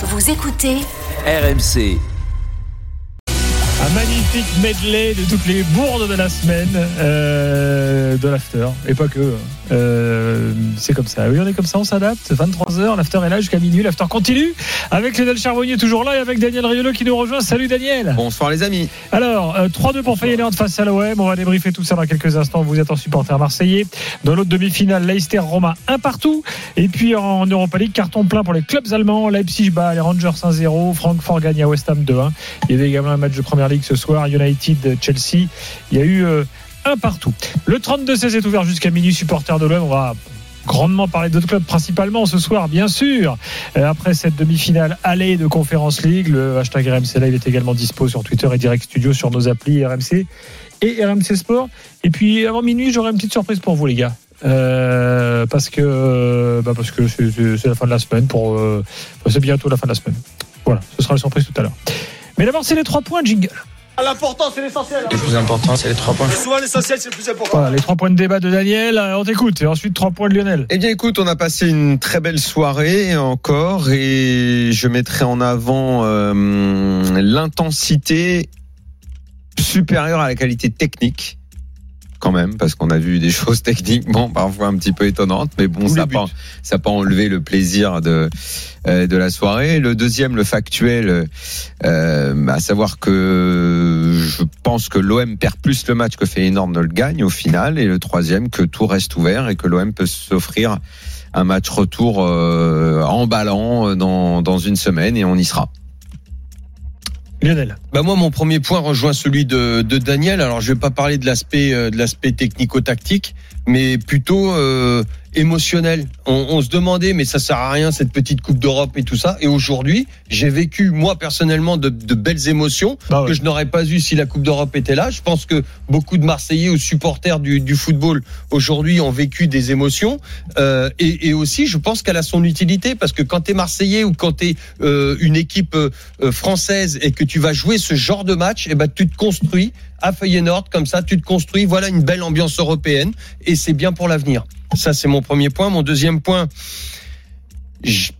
Vous écoutez RMC. Un magnifique medley de toutes les bourdes de la semaine euh, de l'after. Et pas que. Euh, c'est comme ça. Oui, on est comme ça, on s'adapte. 23h, l'after est là jusqu'à minuit. L'after continue avec Lionel Charbonnier toujours là et avec Daniel Riolo qui nous rejoint. Salut Daniel. Bonsoir les amis. Alors, euh, 3-2 pour Feyenoord face à l'OM. On va débriefer tout ça dans quelques instants. Vous êtes en supporter marseillais. Dans l'autre demi-finale, Leicester Roma un partout. Et puis en Europa League, carton plein pour les clubs allemands. Leipzig bat les Rangers 1-0. Francfort gagne à West Ham 2-1. Il y avait également un match de première ligue ce soir. United Chelsea. Il y a eu euh, un partout. Le 32-16 est ouvert jusqu'à minuit. Supporter de l'OM. On va grandement parler d'autres clubs, principalement ce soir, bien sûr. Euh, après cette demi-finale allée de Conference League, le hashtag RMC Live est également dispo sur Twitter et Direct Studio sur nos applis RMC et RMC Sport. Et puis avant minuit, j'aurai une petite surprise pour vous, les gars. Euh, parce que bah parce que c'est- la fin de la semaine pour c'est bientôt la fin de la semaine. Voilà, ce sera la surprise tout à l'heure. Mais d'abord, c'est les trois points, jingle. L'important, c'est l'essentiel. Le plus important, c'est les trois points. Souvent, l'essentiel, c'est le plus important. Voilà, les trois points de débat de Daniel. Euh, On t'écoute. Et ensuite, trois points de Lionel. Eh bien écoute, on a passé une très belle soirée encore et je mettrai en avant euh, l'intensité supérieure à la qualité technique quand même parce qu'on a vu des choses techniquement parfois un petit peu étonnantes mais bon ça n'a pas ça enlevé le plaisir de euh, de la soirée. Le deuxième le factuel euh, à savoir que je pense que l'OM perd plus le match que Feyenoord ne le gagne au final et le troisième que tout reste ouvert et que l'OM peut s'offrir un match retour euh, emballant dans dans une semaine et on y sera Lionel. Bah moi, mon premier point rejoint celui de, de Daniel. Alors, je vais pas parler de l'aspect euh, de l'aspect technico-tactique, mais plutôt euh, émotionnel. On, on se demandait, mais ça sert à rien cette petite Coupe d'Europe et tout ça. Et aujourd'hui, j'ai vécu moi personnellement de, de belles émotions Bah ouais. que je n'aurais pas eu si la Coupe d'Europe était là. Je pense que beaucoup de Marseillais ou supporters du, du football aujourd'hui ont vécu des émotions. Euh, et, et aussi, je pense qu'elle a son utilité parce que quand tu es Marseillais ou quand tu es une équipe euh, euh, française et que tu vas jouer ce genre de match, et ben tu te construis à Feyenoord comme ça, tu te construis. Voilà une belle ambiance européenne et c'est bien pour l'avenir. Ça, c'est mon premier point. Mon deuxième point.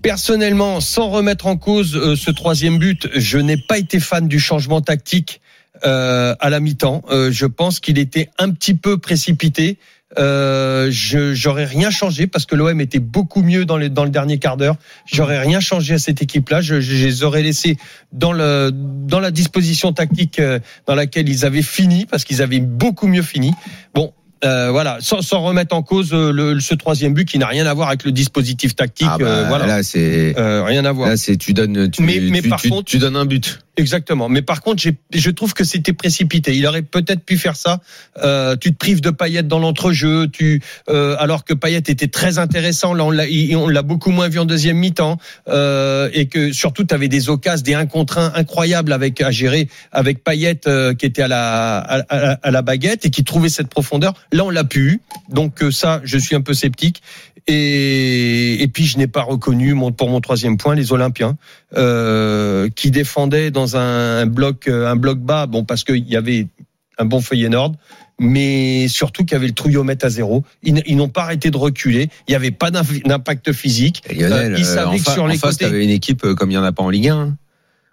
Personnellement, sans remettre en cause euh, ce troisième but, je n'ai pas été fan du changement tactique euh, à la mi-temps. Euh, je pense qu'il était un petit peu précipité. Euh, je j'aurais rien changé parce que l'OM était beaucoup mieux dans, les, dans le dernier quart d'heure. J'aurais rien changé à cette équipe-là. Je, je, je les aurais laissés dans le dans la disposition tactique euh, dans laquelle ils avaient fini parce qu'ils avaient beaucoup mieux fini. Bon. Euh, voilà, sans, sans remettre en cause euh, le, ce troisième but qui n'a rien à voir avec le dispositif tactique. Ah bah, euh, voilà, là c'est Euh, rien à voir. là c'est tu donnes tu, Mais- mais tu- par tu- contre- tu donnes un but Exactement. Mais par contre, je trouve que c'était précipité. Il aurait peut-être pu faire ça. Euh, tu te prives de Payet dans l'entrejeu, tu euh, alors que Payet était très intéressant. Là, on l'a, beaucoup moins vu en deuxième mi-temps, euh, et que surtout, tu avais des occasions, des 1 contre 1 incroyables avec à gérer avec Payet euh, qui était à la, à, à- à la baguette et qui trouvait cette profondeur. Là, on l'a pu. Donc euh, ça, je suis un peu sceptique. Et, et puis je n'ai pas reconnu mon, pour mon troisième point les Olympiens euh, qui défendaient dans un, un bloc euh, un bloc bas. Bon parce qu'il y avait un bon Feyenoord mais surtout qu'il y avait le trouillomètre à zéro. Ils, n'ont pas arrêté de reculer. Il n'y avait pas d'impact physique. Et Lionel, Euh, ils euh, savaient en, que fa- sur en face, côtés- une équipe euh, comme il n'y en a pas en Ligue 1.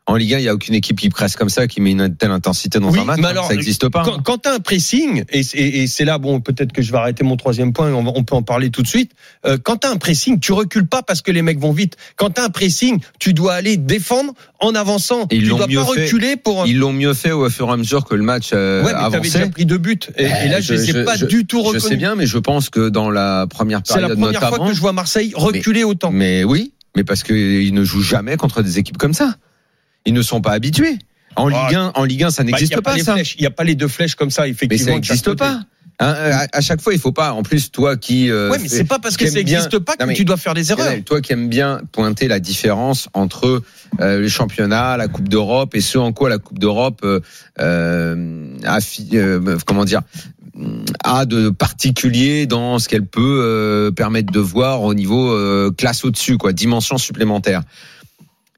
En Ligue 1, il n'y a aucune équipe qui presse comme ça, qui met une telle intensité dans Oui, un match. mais alors, ça n'existe pas. quand, hein. quand tu as un pressing, et, c'est- et c'est là, bon, peut-être que je vais arrêter mon troisième point, on, peut en parler tout de suite. Euh, quand tu as un pressing, tu recules pas parce que les mecs vont vite. Quand tu as un pressing, tu dois aller défendre en avançant. Et ils tu dois mieux pas fait. reculer pour. Ils l'ont mieux fait au fur et à mesure que le match euh, ouais, mais t'avais déjà avançait. pris deux buts. Et, et là, je, les ai pas je- du tout Je reconnus. sais bien, mais je pense que dans la première C'est la période première notamment. fois que je vois Marseille reculer autant. Mais oui, mais parce qu'ils ne jouent jamais contre des équipes comme ça. Ils ne sont pas habitués. En Ah. Ligue 1, en Ligue 1, ça Bah, n'existe pas, ça. flèches. Il n'y a pas les deux flèches comme ça, Mais effectivement. ça de chaque n'existe pas. Hein, à, à chaque fois, il faut pas. En plus, toi qui. euh, Ouais, mais c'est pas parce que ça n'existe pas que Non, mais- tu dois faire des erreurs. Toi qui aimes bien pointer la différence entre euh, les championnats, la Coupe d'Europe et ce en quoi la Coupe d'Europe euh, euh, euh, comment dire a de particulier dans ce qu'elle peut euh, permettre de voir au niveau euh, classe au-dessus, quoi, dimension supplémentaire.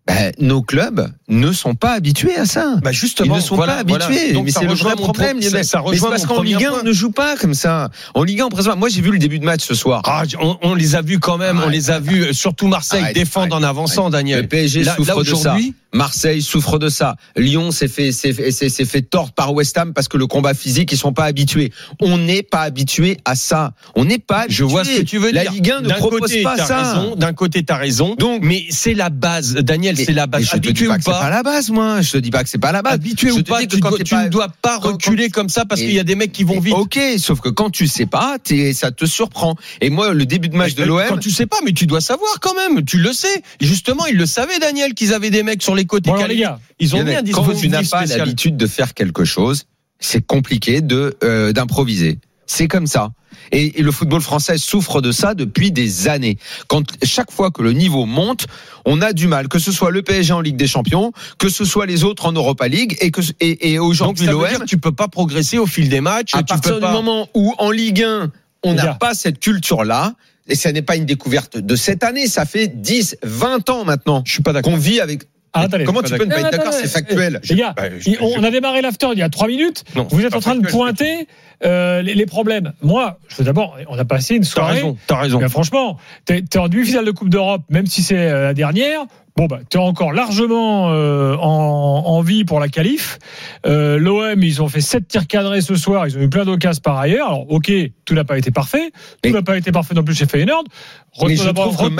Ben, nos clubs ne sont pas habitués à ça. Bah Ils justement, ne sont voilà, pas habitués. voilà. Donc mais ça c'est le vrai problème. pro- ça- ça Mais parce qu'en Ligue 1, point. on ne joue pas comme ça. En Ligue 1, présent, moi j'ai vu le début de match ce soir. Ah, on, on les a vus quand même, on Arrête, les a vus, euh, surtout Marseille, Arrête, défendre en avançant, Le Daniel. PSG Là- souffre là, de ça. Marseille souffre de ça. Lyon s'est fait, s'est s'est- fait tordre par West Ham parce que le combat physique, ils sont pas habitués. On n'est pas habitué à ça. On n'est pas habitué. Je vois ce que tu veux La dire. Ligue 1 ne propose côté, pas ça. D'un côté, t'as raison. Donc- mais c'est la base, Daniel, c'est la base. je te dis Habitué pas ou que c'est pas pas, la base, moi. Je te dis pas que c'est pas la base. habitué Je ou pas, tu, quand dois- tu pas- ne dois pas quand- reculer comme ça parce qu'il y a des mecs qui vont vite. Ok, sauf que quand tu sais pas, t'es- ça te surprend. Et moi, le début de match de Quand l'OM, tu sais pas, mais tu dois savoir quand même. Tu le sais. Justement, il le savait, Daniel, qu'ils avaient des mecs sur les côtés. Bon, alors, calés. les gars, Ils ont mis un quand tu n'as pas l'habitude de faire quelque chose, c'est compliqué de euh, d'improviser. C'est comme ça. Et, et le football français souffre de ça depuis des années. Quand chaque fois que le niveau monte, on a du mal, que ce soit le PSG en Ligue des Champions, que ce soit les autres en Europa League, et que et, et aujourd'hui l'OM, tu peux pas progresser au fil des matchs. à partir du pas... moment où en Ligue 1, on n'a pas cette culture-là, et ça n'est pas une découverte de cette année, ça fait 10, 20 ans maintenant Je suis pas d'accord. qu'on vit avec. Ah, attendez. Comment tu peux ne pas être d'accord C'est factuel. Les gars, Bah, je- on je- on a démarré l'after il y a trois minutes. Non, Vous êtes en train de pointer euh, les, les problèmes. Moi, je veux d'abord, on a passé une T'as soirée. raison. T'as raison. Ben, franchement, t'es es en demi-finale de Coupe d'Europe, même si c'est euh, la dernière. Bon, bah, t'es encore largement euh, en, en vie pour la qualif. Euh, L'OM, ils ont fait sept tirs cadrés ce soir. Ils ont eu plein d'occasions par ailleurs. Alors, ok, tout n'a pas été parfait. Tout n'a pas été parfait non plus chez Feyenoord. Retenons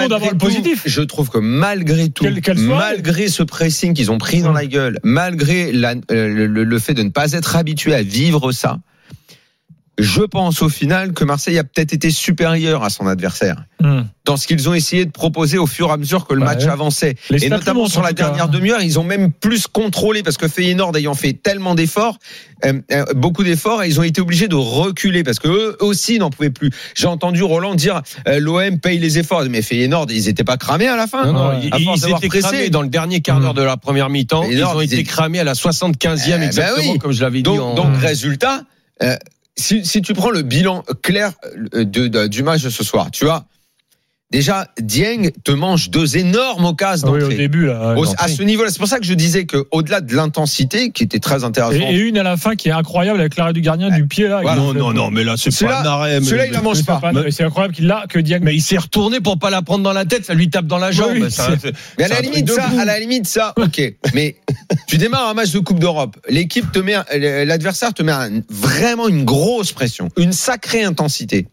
d'abord le positif. je trouve que malgré tout, malgré ce pressing qu'ils ont pris dans la gueule, malgré la- euh, le, le fait de ne pas être habitué à vivre ça, je pense au final que Marseille a peut-être été supérieur à son adversaire Hum. dans ce qu'ils ont essayé de proposer au fur et à mesure que le Ouais. match avançait. Les Et notamment sur la dernière demi-heure, ils ont même plus contrôlé parce que Feyenoord ayant fait tellement d'efforts, euh, euh, beaucoup d'efforts, et ils ont été obligés de reculer parce que eux aussi n'en pouvaient plus. J'ai entendu Roland dire euh, l'OM paye les efforts, mais Feyenoord ils étaient pas cramés à la fin. Non, non, Ouais. ils, force ils étaient pressé. cramés dans le dernier quart d'heure Mm. de la première mi-temps. Ils ont ils été étaient- cramés à la 75e Eh ben exactement, oui. comme je l'avais dit. Donc, en- donc Mm. résultat, euh, si, si tu prends le bilan clair euh, de, de- du match de ce soir, tu vois, déjà Dieng te mange deux énormes occasions Ah oui, au d'entrée. début, là. Ouais. à ce niveau-là, c'est pour ça que je disais que au-delà de l'intensité, qui était très intéressante, Et, et une à la fin qui est incroyable avec l'arrêt du gardien du pied là. Voilà. Non, non, non, mais là, c'est pas un arrêt. mais- celui-là, il la mange pas. c'est incroyable qu'il l'a que Dieng. Mais il s'est retourné pour pas la prendre dans la tête, ça lui tape dans la jambe. Oui, Ça- c'est- Mais à la limite ça, à la limite ça, ok. Mais tu démarres un match de Coupe d'Europe, l'équipe te met, l'adversaire te met un- vraiment une grosse pression, une sacrée intensité,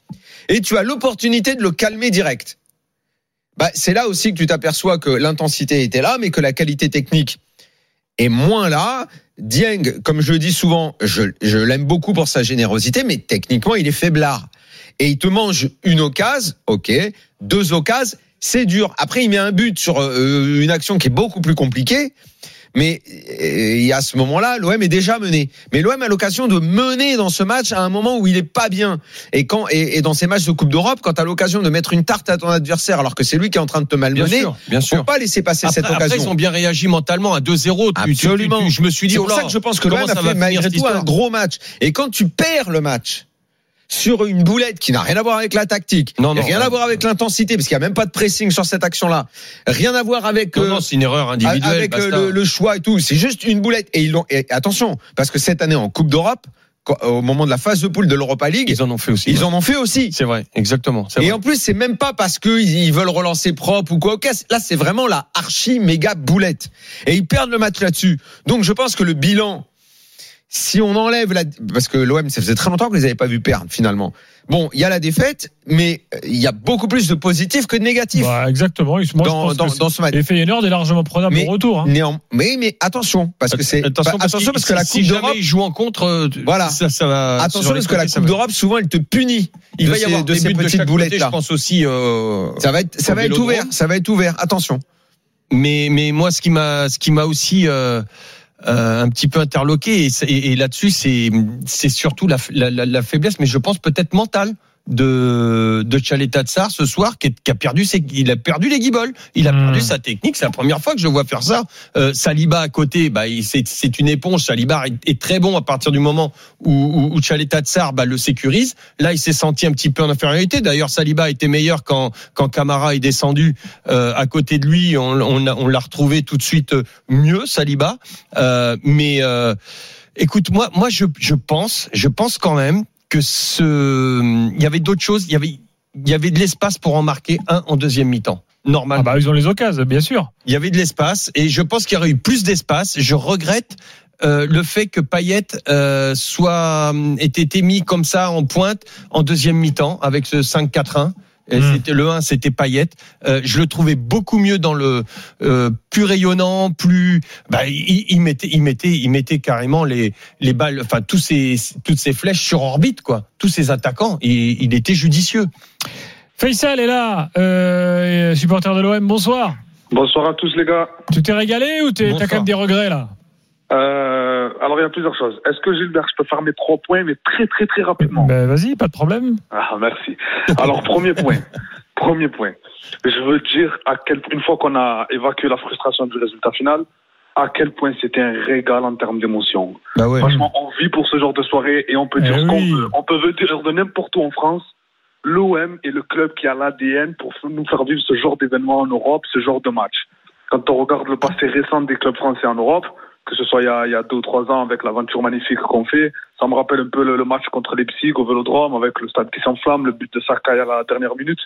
et tu as l'opportunité de le calmer direct. Bah, c'est là aussi que tu t'aperçois que l'intensité était là, mais que la qualité technique est moins là. Dieng, comme je le dis souvent, je, je l'aime beaucoup pour sa générosité, mais techniquement, il est faiblard. Et il te mange une occasion, ok, deux occasions, c'est dur. Après, il met un but sur euh, une action qui est beaucoup plus compliquée. Mais euh, a ce moment-là, l'OM est déjà mené. Mais l'OM a l'occasion de mener dans ce match à un moment où il est pas bien. Et quand et, et dans ces matchs de Coupe d'Europe, quand tu as l'occasion de mettre une tarte à ton adversaire alors que c'est lui qui est en train de te Bien malmener, sûr, bien faut sûr. pas laisser passer Après, cette après, occasion. ils ont bien réagi mentalement à 2-0. Tu- tu- tu- Absolument. tu- je me suis dit, C'est oh là, ça que je pense que l'OM a fait malgré tout un gros match. Et quand tu perds le match sur une boulette qui n'a rien à voir avec la tactique, Non, non, rien à voir avec l'intensité, parce qu'il n'y a même pas de pressing sur cette action-là, rien à voir avec Non, euh, non, c'est une erreur individuelle. avec euh, le, le choix et tout. C'est juste une boulette. Et ils l'ont. Et attention, parce que cette année en Coupe d'Europe, au moment de la phase de poule de l'Europa League, Ils en ont fait aussi. ils ouais. en ont fait aussi. C'est vrai, exactement. c'est Et vrai. en plus, c'est même pas parce qu'ils ils veulent relancer propre ou quoi. Là, c'est vraiment la archi méga boulette. Et ils perdent le match là-dessus. Donc, je pense que le bilan, si on enlève la, parce que l'OM, ça faisait très longtemps que les avait pas vus perdre finalement. Bon, il y a la défaite, mais euh, il y a beaucoup plus de positifs que de négatifs Bah, exactement. Moi, je dans, pense dans, que c'est- dans ce match. Et Feyenoord est largement prenable Mais- au retour. hein. Néan- mais, mais attention, parce que c'est attention, bah, parce, attention que, parce que la si Coupe jamais d'Europe, ils jouent en contre, euh, Voilà. ça, ça va. attention parce que la Coupe d'Europe, souvent, elle te punit. Il de va y ces- avoir de des ces de petites chaque boulettes côté, là. je pense aussi. euh, Ça va être, ça va être ouvert, ça va être ouvert. Attention. mais mais moi ce qui m'a ce qui m'a aussi euh, euh, un petit peu interloqué. Et, là-dessus c'est c'est surtout la, la, la- la faiblesse mais je pense peut-être mentale de de Tsar ce soir qui, est- qui a perdu ses, il a perdu les guibolles, il a Hmm. perdu sa technique. C'est la première fois que je le vois faire ça. Euh, Saliba à côté, bah c'est c'est une éponge. Saliba est, est très bon à partir du moment où où, où Tsar bah, le sécurise. Là, il s'est senti un petit peu en infériorité. D'ailleurs, Saliba était meilleur quand quand Camara est descendu euh, à côté de lui. On, on, on l'a retrouvé tout de suite mieux, Saliba. Euh, mais euh, écoute, moi, moi, je, je pense, je pense quand même que ce, il y avait d'autres choses. Il y avait, il y avait de l'espace pour en marquer un en deuxième mi-temps. Normalement, Ah bah ils ont les occasions, bien sûr. il y avait de l'espace et je pense qu'il y aurait eu plus d'espace. Je regrette. euh, le fait que Payet euh, soit ait été mis comme ça en pointe en deuxième mi-temps avec ce 5-4-1. Et Mm. C'était le 1, c'était Payet. Euh, je le trouvais beaucoup mieux dans le euh, plus rayonnant, plus. Bah, il, il mettait, il mettait, il mettait carrément les les balles, enfin tous ces toutes ces flèches sur orbite quoi. Tous ces attaquants, il, il était judicieux. Faisal est là, euh, supporter de l'OM. Bonsoir. Bonsoir à tous les gars. Tu t'es régalé ou t'es- t'as quand même des regrets là? Euh, alors il y a plusieurs choses. Est-ce que Gilbert, je peux faire mes trois points, mais très très très rapidement? Ben vas-y, pas de problème. Ah merci. Alors premier point, premier point. Je veux dire à quel une fois qu'on a évacué la frustration du résultat final, à quel point c'était un régal en termes d'émotion. Bah ouais. Franchement, on vit pour ce genre de soirée et on peut Eh dire ce qu'on oui. veut. On peut dire de n'importe où en France. L'OM est le club qui a l'ADN pour nous faire vivre ce genre d'événement en Europe, ce genre de match. Quand on regarde le passé récent des clubs français en Europe, que ce soit il y a, il y a deux ou trois ans avec l'aventure magnifique qu'on fait, ça me rappelle un peu le, le match contre Leipzig au Vélodrome avec le stade qui s'enflamme, le but de Sakai à la dernière minute.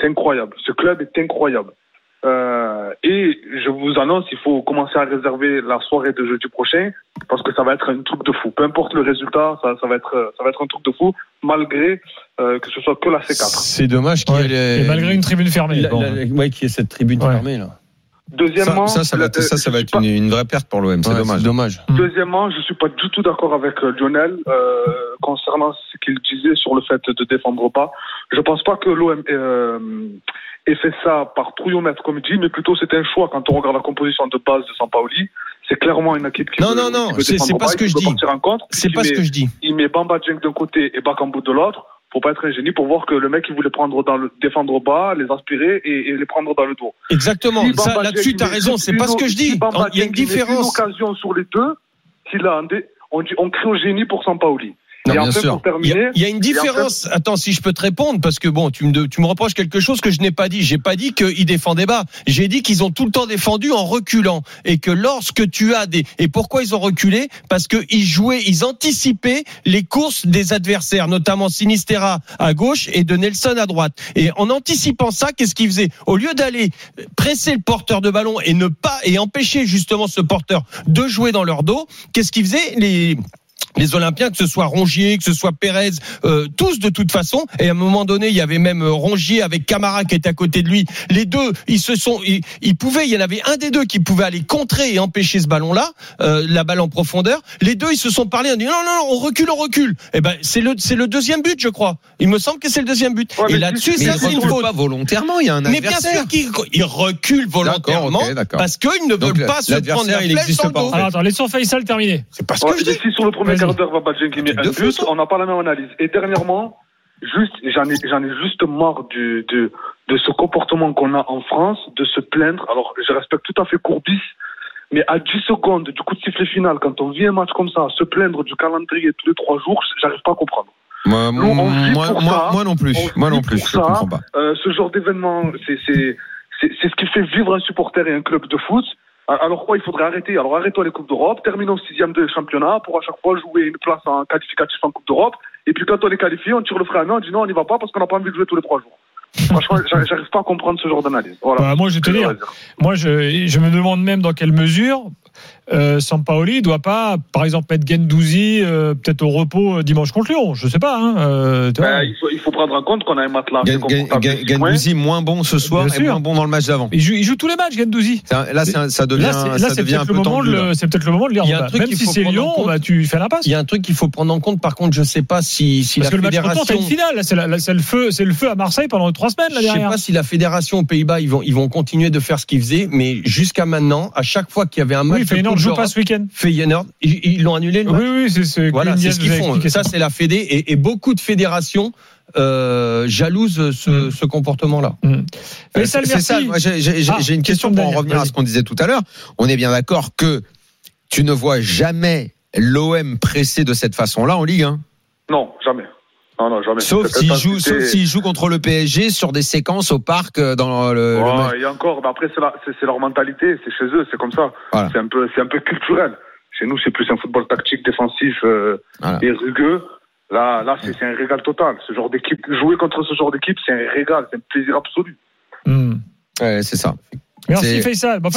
C'est incroyable. Ce club est incroyable. Euh, et je vous annonce, il faut commencer à réserver la soirée de jeudi prochain parce que ça va être un truc de fou. Peu importe le résultat, ça, ça va être ça va être un truc de fou malgré euh, que ce soit que la C4. C'est dommage qu'il y Ouais. ait Et malgré une tribune fermée. la- bon. la- ouais, qu'il y ait cette tribune Ouais. fermée là. Deuxièmement, Ça, ça, ça va, le- ça, ça va je être suis pas- une, une vraie perte pour l'OM. C'est Ouais, dommage. dommage. Deuxièmement, je suis pas du tout d'accord avec euh, Lionel euh, concernant ce qu'il disait sur le fait de défendre pas. Je pense pas que l'OM euh, ait fait ça par trouillomètre comme il dit, mais plutôt c'est un choix quand on regarde la composition de base de Sampaoli. C'est clairement une équipe qui Non, veut, non, non, c'est- pas ce que je dis. C'est pas il ce met- que je dis. Il met Bamba Dieng d'un côté et Bakambu de l'autre. Faut pas être un génie pour voir que le mec il voulait prendre dans le défendre bas, les aspirer et, et les prendre dans le dos. Exactement. Si Ça, Bamba Là-dessus, t'as met raison. C'est pas ce que je dis. Il y a une différence. Une occasion sur les deux, qu'il a un dé- on, dit, on crée au génie pour Sampaoli. Non, et bien sûr. pour Il y, terminer, a, il y a une différence. Attends, si je peux te répondre, parce que bon, tu me, tu me reproches quelque chose que je n'ai pas dit. J'ai pas dit qu'ils défendaient bas. J'ai dit qu'ils ont tout le temps défendu en reculant. Et que lorsque tu as des. Et pourquoi ils ont reculé? Parce qu'ils jouaient, ils anticipaient les courses des adversaires, notamment Sinistera à gauche et de Nelson à droite. Et en anticipant ça, qu'est-ce qu'ils faisaient? Au lieu d'aller presser le porteur de ballon et ne pas. et empêcher justement ce porteur de jouer dans leur dos, qu'est-ce qu'ils faisaient? Les les Olympiens, que ce soit Rongier, que ce soit Pérez, euh, tous de toute façon. Et à un moment donné, il y avait même euh, Rongier avec Camara qui était à côté de lui. Les deux, ils se sont, ils, ils pouvaient, il y en avait un des deux qui pouvait aller contrer et empêcher ce ballon-là, euh, la balle en profondeur. Les deux, ils se sont parlé en disant non, non, non, on recule, on recule. Et ben, c'est le, c'est le deuxième but, je crois. Il me semble que c'est le deuxième but. Ouais, et mais là-dessus, Mais ça, il c'est une recule faute. pas volontairement. Il y a un Mais bien adversaire. sûr qu'ils ils reculent volontairement D'accord, ok, d'accord. parce qu'ils ne Donc, veulent pas se l'adversaire, prendre la il flèche existe dans le dos. Alors attends, laissons Faisal terminer. C'est pas ce Ouais, que je dis. sur le premier. Quart d'heure, Bamba Dieng qui met Truc un but, on n'a pas la même analyse. Et dernièrement, juste, j'en ai, j'en ai juste marre du, de, de ce comportement qu'on a en France, de se plaindre. Alors, je respecte tout à fait Courbis, mais à 10 secondes du coup de sifflet final, quand on vit un match comme ça, se plaindre du calendrier tous les trois jours, j'arrive pas à comprendre. Moi, Nous, on vit moi, pour moi, ça. moi non plus. Moi non plus. Je ça. comprends pas. Euh, ce genre d'événement, c'est c'est c'est c'est ce qui fait vivre un supporter et un club de foot. Alors quoi, il faudrait arrêter. Alors arrêtons les coupes d'Europe, terminons sixième de championnat pour à chaque fois jouer une place en qualificatif en Coupe d'Europe. Et puis quand on est qualifié, on tire le frein à main, on dit non, on n'y va pas parce qu'on n'a pas envie de jouer tous les trois jours. Franchement, j'arrive pas à comprendre ce genre d'analyse. Voilà. Bah, moi, je te dire, moi, je, je me demande même dans quelle mesure euh, Sampaoli doit pas, par exemple, mettre Gendouzi euh, peut-être au repos euh, dimanche contre Lyon. Je sais pas. Hein, euh. Ben, il, faut, il faut prendre en compte qu'on a un matelas. points. Gendouzi moins bon ce soir et moins bon dans le match d'avant. il, joue, il joue tous les matchs, Gendouzi. Là, un- ça devient, Là, ça devient un peut-être, le peu moment tendu. c'est peut-être le moment de dire Il y a un bah, truc même si c'est Lyon, compte. bah, tu fais l'impasse. Il y a un truc qu'il faut prendre en compte. Par contre, je sais pas si, si Parce la que le match retour, fédération. une finale. Là, c'est, le feu, c'est le feu à Marseille pendant trois semaines là Je sais derrière. pas si la fédération aux Pays-Bas ils vont ils vont continuer de faire ce qu'ils faisaient, mais jusqu'à maintenant, à chaque fois qu'il y avait un match Oui, de joue pas ce week-end. Feyenoord, ils l'ont annulé le Oui, match. oui, c'est ce que Voilà, Inès c'est ce qu'ils font. Ça, c'est la Fédé et, et beaucoup de fédérations euh, jalouse ce, Mm. ce comportement-là. Faisal, C'est ça. j'ai Ah, j'ai une question pour en revenir à ce qu'on disait tout à l'heure. On est bien d'accord que tu ne vois jamais l'OM pressé de cette façon-là en Ligue 1. Non, jamais. Non, non, jamais. Sauf s'il joue, intensité- sauf s'il joue contre le PSG sur des séquences au parc euh, dans le. le Ouais, match. et encore, mais après, c'est la- c'est c'est leur mentalité, c'est chez eux, c'est comme ça. Voilà. C'est un peu, c'est un peu culturel. Chez nous, c'est plus un football tactique, défensif euh, Voilà. et rugueux. Là, là, c'est c'est un régal total. Ce genre d'équipe, jouer contre ce genre d'équipe, c'est un régal, c'est un plaisir absolu. Hmm. Ouais, c'est ça. Merci Faisal. Bon,